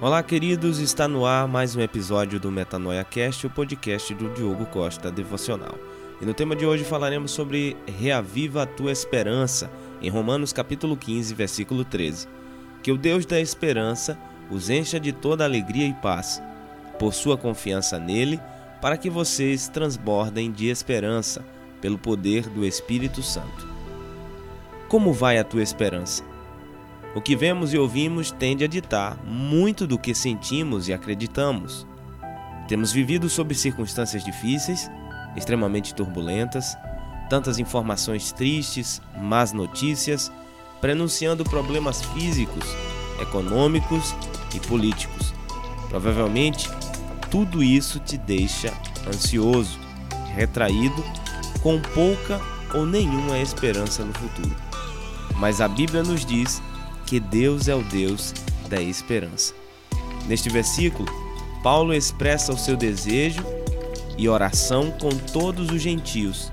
Olá, queridos, está no ar mais um episódio do Metanoia Cast, o podcast do Diogo Costa Devocional. E no tema de hoje falaremos sobre Reaviva a tua esperança, em Romanos capítulo 15, versículo 13. Que o Deus da esperança os encha de toda alegria e paz, por sua confiança nele, para que vocês transbordem de esperança, pelo poder do Espírito Santo. Como vai a tua esperança? O que vemos e ouvimos tende a ditar muito do que sentimos e acreditamos. Temos vivido sob circunstâncias difíceis, extremamente turbulentas, tantas informações tristes, más notícias, prenunciando problemas físicos, econômicos e políticos. Provavelmente, tudo isso te deixa ansioso, retraído, com pouca ou nenhuma esperança no futuro. Mas a Bíblia nos diz que Deus é o Deus da esperança. Neste versículo, Paulo expressa o seu desejo e oração com todos os gentios,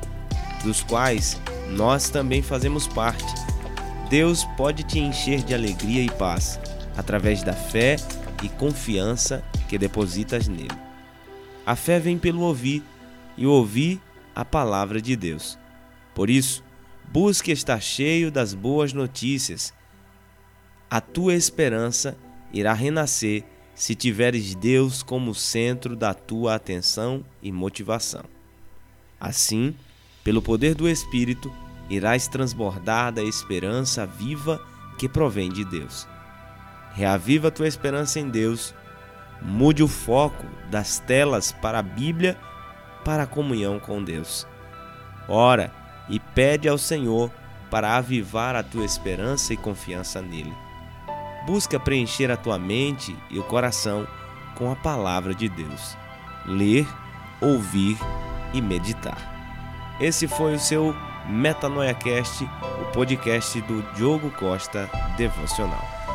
dos quais nós também fazemos parte. Deus pode te encher de alegria e paz através da fé e confiança que depositas nele. A fé vem pelo ouvir e ouvir a palavra de Deus. Por isso, busque estar cheio das boas notícias a tua esperança irá renascer se tiveres Deus como centro da tua atenção e motivação. Assim, pelo poder do Espírito, irás transbordar da esperança viva que provém de Deus. Reaviva tua esperança em Deus, mude o foco das telas para a Bíblia para a comunhão com Deus. Ora e pede ao Senhor para avivar a tua esperança e confiança nele. Busca preencher a tua mente e o coração com a palavra de Deus. Ler, ouvir e meditar. Esse foi o seu MetanoiaCast, o podcast do Diogo Costa Devocional.